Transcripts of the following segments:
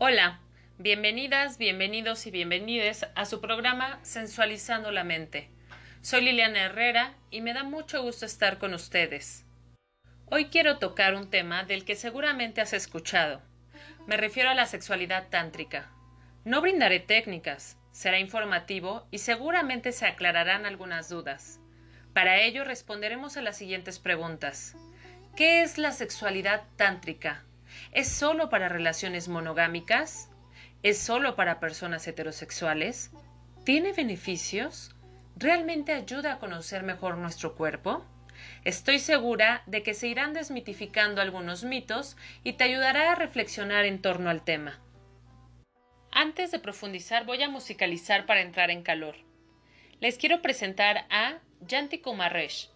Hola, bienvenidas, bienvenidos y bienvenides a su programa Sensualizando la Mente. Soy Liliana Herrera y me da mucho gusto estar con ustedes. Hoy quiero tocar un tema del que seguramente has escuchado. Me refiero a la sexualidad tántrica. No brindaré técnicas, será informativo y seguramente se aclararán algunas dudas. Para ello responderemos a las siguientes preguntas. ¿Qué es la sexualidad tántrica? ¿Es solo para relaciones monogámicas? ¿Es solo para personas heterosexuales? ¿Tiene beneficios? ¿Realmente ayuda a conocer mejor nuestro cuerpo? Estoy segura de que se irán desmitificando algunos mitos y te ayudará a reflexionar en torno al tema. Antes de profundizar voy a musicalizar para entrar en calor. Les quiero presentar a Yanti Kumaresh.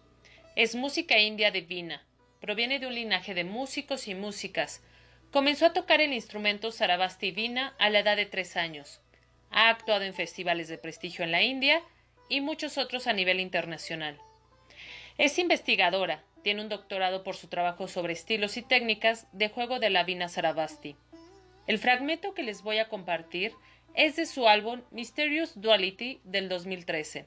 Es música india divina. Proviene de un linaje de músicos y músicas. Comenzó a tocar el instrumento Sarabasti Vina a la edad de tres años. Ha actuado en festivales de prestigio en la India y muchos otros a nivel internacional. Es investigadora, tiene un doctorado por su trabajo sobre estilos y técnicas de juego de la Vina Sarabasti. El fragmento que les voy a compartir es de su álbum Mysterious Duality del 2013,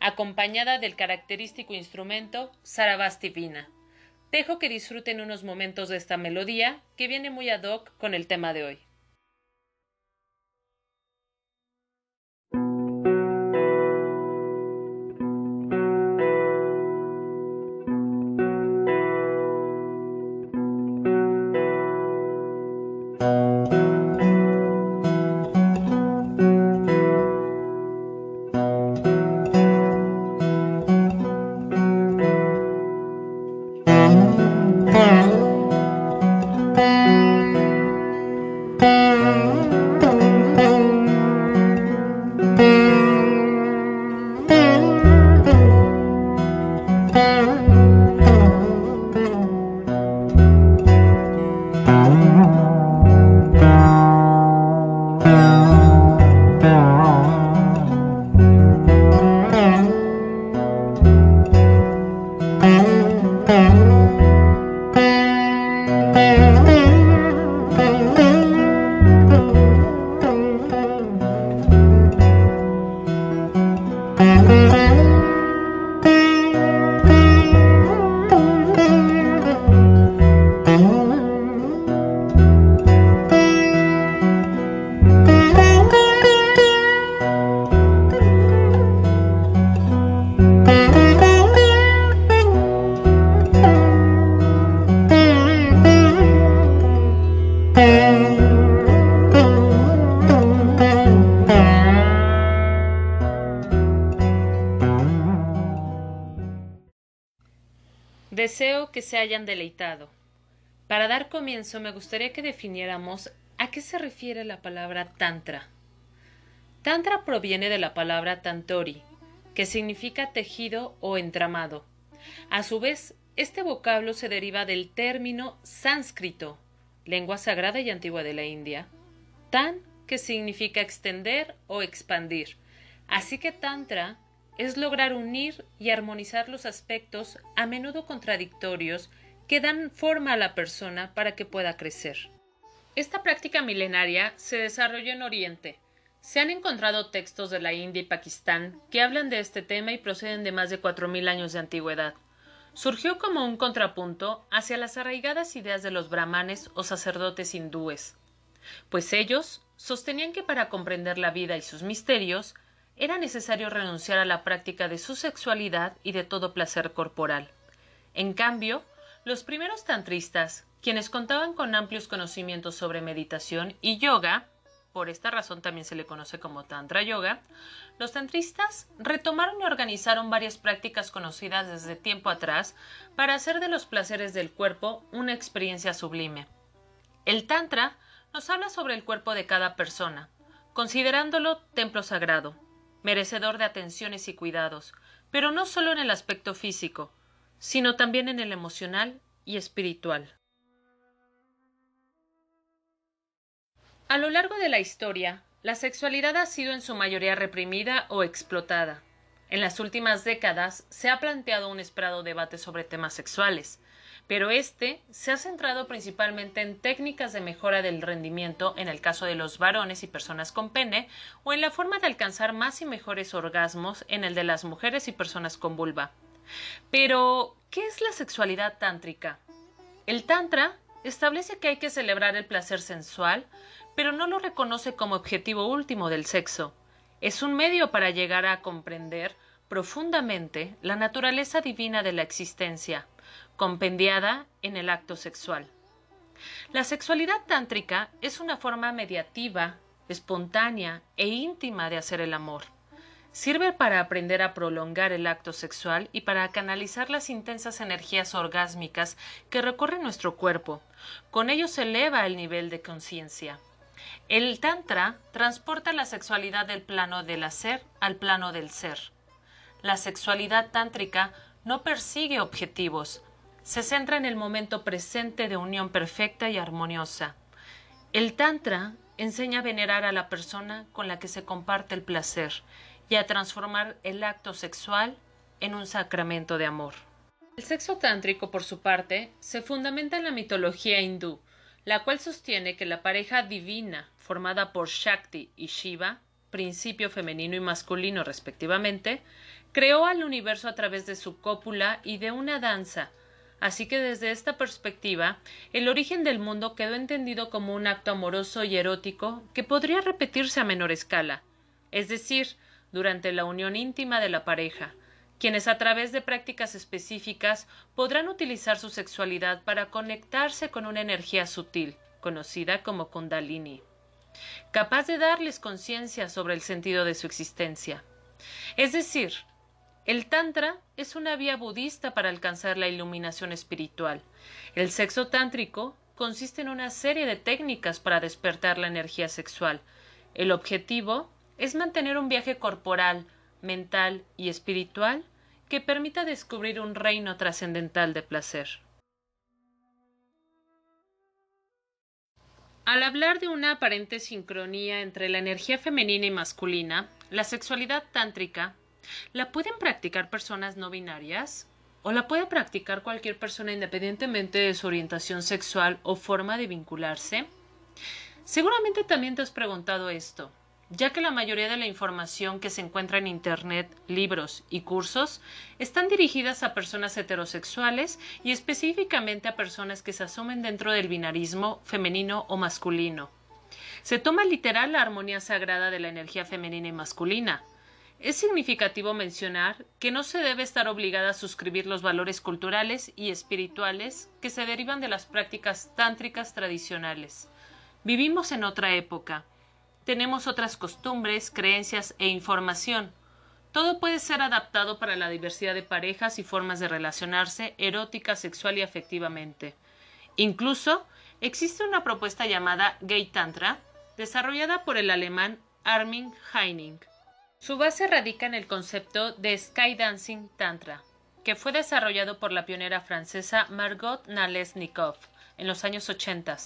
acompañada del característico instrumento Sarabasti Vina. Dejo que disfruten unos momentos de esta melodía que viene muy ad hoc con el tema de hoy. Deseo que se hayan deleitado. Para dar comienzo me gustaría que definiéramos a qué se refiere la palabra tantra. Tantra proviene de la palabra tantori, que significa tejido o entramado. A su vez, este vocablo se deriva del término sánscrito, lengua sagrada y antigua de la India, tan que significa extender o expandir. Así que tantra es lograr unir y armonizar los aspectos a menudo contradictorios que dan forma a la persona para que pueda crecer. Esta práctica milenaria se desarrolló en Oriente. Se han encontrado textos de la India y Pakistán que hablan de este tema y proceden de más de cuatro mil años de antigüedad. Surgió como un contrapunto hacia las arraigadas ideas de los brahmanes o sacerdotes hindúes, pues ellos sostenían que para comprender la vida y sus misterios era necesario renunciar a la práctica de su sexualidad y de todo placer corporal. En cambio, los primeros tantristas, quienes contaban con amplios conocimientos sobre meditación y yoga, por esta razón también se le conoce como Tantra Yoga, los tantristas retomaron y organizaron varias prácticas conocidas desde tiempo atrás para hacer de los placeres del cuerpo una experiencia sublime. El Tantra nos habla sobre el cuerpo de cada persona, considerándolo templo sagrado, merecedor de atenciones y cuidados, pero no solo en el aspecto físico, sino también en el emocional y espiritual. A lo largo de la historia, la sexualidad ha sido en su mayoría reprimida o explotada. En las últimas décadas se ha planteado un esperado debate sobre temas sexuales, pero este se ha centrado principalmente en técnicas de mejora del rendimiento en el caso de los varones y personas con pene, o en la forma de alcanzar más y mejores orgasmos en el de las mujeres y personas con vulva. Pero, ¿qué es la sexualidad tántrica? El Tantra establece que hay que celebrar el placer sensual, pero no lo reconoce como objetivo último del sexo. Es un medio para llegar a comprender profundamente la naturaleza divina de la existencia, compendiada en el acto sexual. La sexualidad tántrica es una forma mediativa, espontánea e íntima de hacer el amor. Sirve para aprender a prolongar el acto sexual y para canalizar las intensas energías orgásmicas que recorren nuestro cuerpo. Con ello se eleva el nivel de conciencia. El Tantra transporta la sexualidad del plano del hacer al plano del ser. La sexualidad tántrica no persigue objetivos, se centra en el momento presente de unión perfecta y armoniosa. El Tantra enseña a venerar a la persona con la que se comparte el placer y a transformar el acto sexual en un sacramento de amor. El sexo tántrico, por su parte, se fundamenta en la mitología hindú, la cual sostiene que la pareja divina, formada por Shakti y Shiva, principio femenino y masculino respectivamente, creó al universo a través de su cópula y de una danza, Así que desde esta perspectiva, el origen del mundo quedó entendido como un acto amoroso y erótico que podría repetirse a menor escala, es decir, durante la unión íntima de la pareja, quienes a través de prácticas específicas podrán utilizar su sexualidad para conectarse con una energía sutil, conocida como kundalini, capaz de darles conciencia sobre el sentido de su existencia. Es decir, el Tantra es una vía budista para alcanzar la iluminación espiritual. El sexo tántrico consiste en una serie de técnicas para despertar la energía sexual. El objetivo es mantener un viaje corporal, mental y espiritual que permita descubrir un reino trascendental de placer. Al hablar de una aparente sincronía entre la energía femenina y masculina, la sexualidad tántrica ¿La pueden practicar personas no binarias? ¿O la puede practicar cualquier persona independientemente de su orientación sexual o forma de vincularse? Seguramente también te has preguntado esto, ya que la mayoría de la información que se encuentra en Internet, libros y cursos están dirigidas a personas heterosexuales y específicamente a personas que se asumen dentro del binarismo femenino o masculino. Se toma literal la armonía sagrada de la energía femenina y masculina, es significativo mencionar que no se debe estar obligada a suscribir los valores culturales y espirituales que se derivan de las prácticas tántricas tradicionales. Vivimos en otra época. Tenemos otras costumbres, creencias e información. Todo puede ser adaptado para la diversidad de parejas y formas de relacionarse erótica, sexual y afectivamente. Incluso existe una propuesta llamada Gay Tantra, desarrollada por el alemán Armin Heining su base radica en el concepto de Skydancing Tantra, que fue desarrollado por la pionera francesa Margot Nalesnikov en los años 80.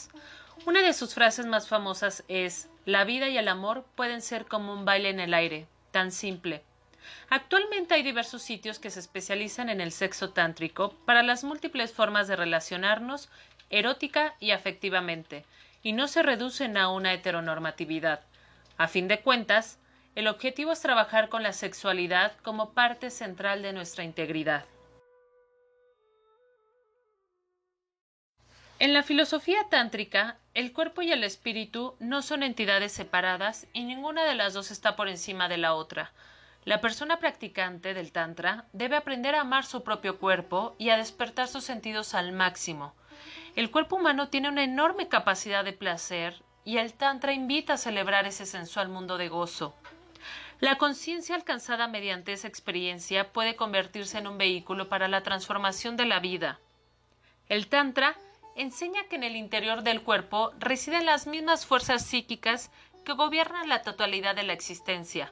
Una de sus frases más famosas es La vida y el amor pueden ser como un baile en el aire, tan simple. Actualmente hay diversos sitios que se especializan en el sexo tántrico para las múltiples formas de relacionarnos erótica y afectivamente, y no se reducen a una heteronormatividad. A fin de cuentas, el objetivo es trabajar con la sexualidad como parte central de nuestra integridad. En la filosofía tántrica, el cuerpo y el espíritu no son entidades separadas y ninguna de las dos está por encima de la otra. La persona practicante del Tantra debe aprender a amar su propio cuerpo y a despertar sus sentidos al máximo. El cuerpo humano tiene una enorme capacidad de placer y el Tantra invita a celebrar ese sensual mundo de gozo. La conciencia alcanzada mediante esa experiencia puede convertirse en un vehículo para la transformación de la vida. El Tantra enseña que en el interior del cuerpo residen las mismas fuerzas psíquicas que gobiernan la totalidad de la existencia.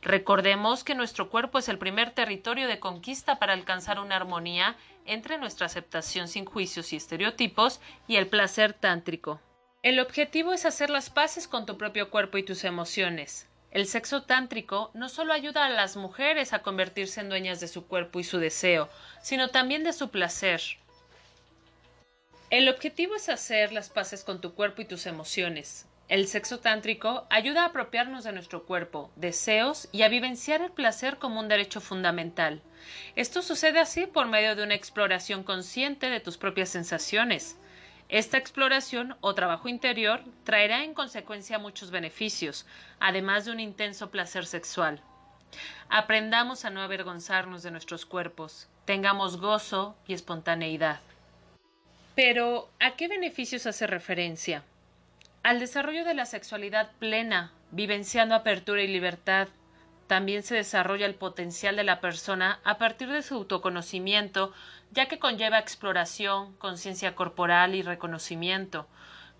Recordemos que nuestro cuerpo es el primer territorio de conquista para alcanzar una armonía entre nuestra aceptación sin juicios y estereotipos y el placer tántrico. El objetivo es hacer las paces con tu propio cuerpo y tus emociones. El sexo tántrico no solo ayuda a las mujeres a convertirse en dueñas de su cuerpo y su deseo, sino también de su placer. El objetivo es hacer las paces con tu cuerpo y tus emociones. El sexo tántrico ayuda a apropiarnos de nuestro cuerpo, deseos y a vivenciar el placer como un derecho fundamental. Esto sucede así por medio de una exploración consciente de tus propias sensaciones. Esta exploración o trabajo interior traerá en consecuencia muchos beneficios, además de un intenso placer sexual. Aprendamos a no avergonzarnos de nuestros cuerpos, tengamos gozo y espontaneidad. Pero, ¿a qué beneficios hace referencia? Al desarrollo de la sexualidad plena, vivenciando apertura y libertad, también se desarrolla el potencial de la persona a partir de su autoconocimiento, ya que conlleva exploración, conciencia corporal y reconocimiento.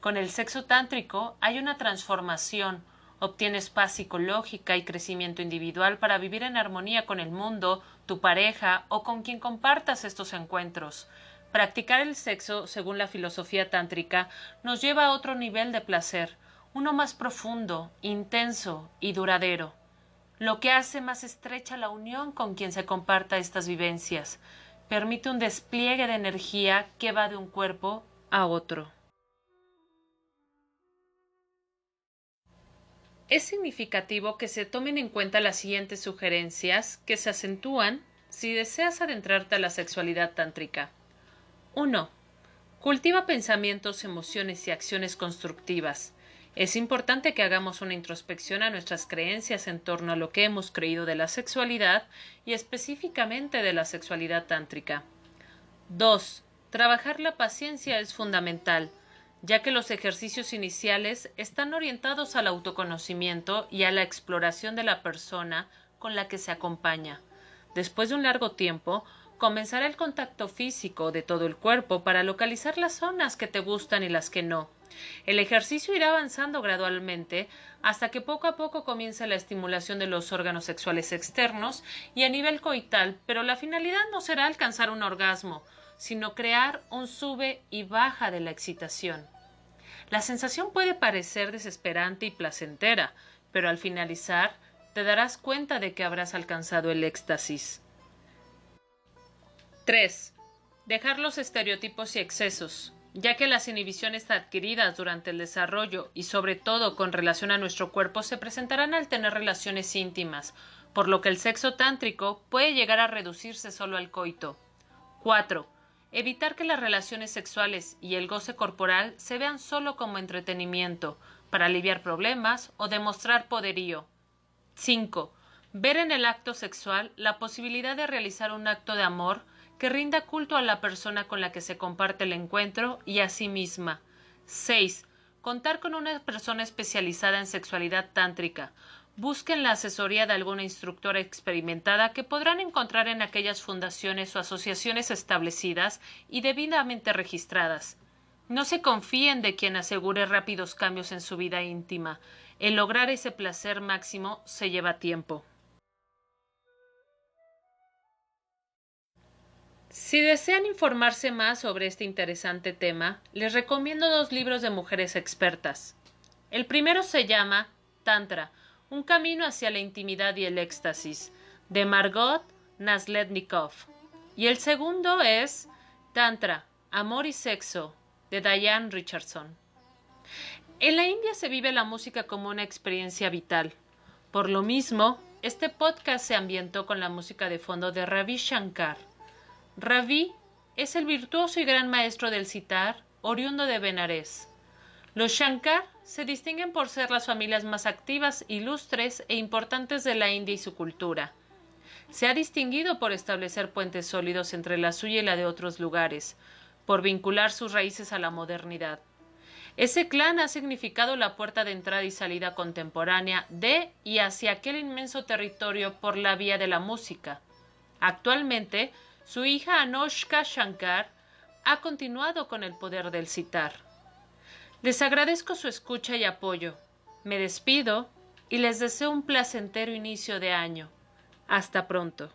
Con el sexo tántrico hay una transformación, obtienes paz psicológica y crecimiento individual para vivir en armonía con el mundo, tu pareja o con quien compartas estos encuentros. Practicar el sexo, según la filosofía tántrica, nos lleva a otro nivel de placer, uno más profundo, intenso y duradero, lo que hace más estrecha la unión con quien se comparta estas vivencias, permite un despliegue de energía que va de un cuerpo a otro. Es significativo que se tomen en cuenta las siguientes sugerencias que se acentúan si deseas adentrarte a la sexualidad tántrica. 1. Cultiva pensamientos, emociones y acciones constructivas. Es importante que hagamos una introspección a nuestras creencias en torno a lo que hemos creído de la sexualidad y específicamente de la sexualidad tántrica. 2. Trabajar la paciencia es fundamental, ya que los ejercicios iniciales están orientados al autoconocimiento y a la exploración de la persona con la que se acompaña. Después de un largo tiempo, comenzará el contacto físico de todo el cuerpo para localizar las zonas que te gustan y las que no. El ejercicio irá avanzando gradualmente hasta que poco a poco comience la estimulación de los órganos sexuales externos y a nivel coital, pero la finalidad no será alcanzar un orgasmo, sino crear un sube y baja de la excitación. La sensación puede parecer desesperante y placentera, pero al finalizar te darás cuenta de que habrás alcanzado el éxtasis. 3. Dejar los estereotipos y excesos, ya que las inhibiciones adquiridas durante el desarrollo y sobre todo con relación a nuestro cuerpo se presentarán al tener relaciones íntimas, por lo que el sexo tántrico puede llegar a reducirse solo al coito. 4. Evitar que las relaciones sexuales y el goce corporal se vean solo como entretenimiento, para aliviar problemas o demostrar poderío. 5. Ver en el acto sexual la posibilidad de realizar un acto de amor que rinda culto a la persona con la que se comparte el encuentro y a sí misma. 6. Contar con una persona especializada en sexualidad tántrica. Busquen la asesoría de alguna instructora experimentada que podrán encontrar en aquellas fundaciones o asociaciones establecidas y debidamente registradas. No se confíen de quien asegure rápidos cambios en su vida íntima. El lograr ese placer máximo se lleva tiempo. Si desean informarse más sobre este interesante tema, les recomiendo dos libros de mujeres expertas. El primero se llama Tantra, un camino hacia la intimidad y el éxtasis, de Margot Naslednikov. Y el segundo es Tantra, Amor y Sexo, de Diane Richardson. En la India se vive la música como una experiencia vital. Por lo mismo, este podcast se ambientó con la música de fondo de Ravi Shankar Ravi es el virtuoso y gran maestro del sitar, oriundo de Benares. Los Shankar se distinguen por ser las familias más activas, ilustres e importantes de la India y su cultura. Se ha distinguido por establecer puentes sólidos entre la suya y la de otros lugares, por vincular sus raíces a la modernidad. Ese clan ha significado la puerta de entrada y salida contemporánea de y hacia aquel inmenso territorio por la vía de la música. Actualmente, su hija Anoshka Shankar ha continuado con el poder del citar. Les agradezco su escucha y apoyo. Me despido y les deseo un placentero inicio de año. Hasta pronto.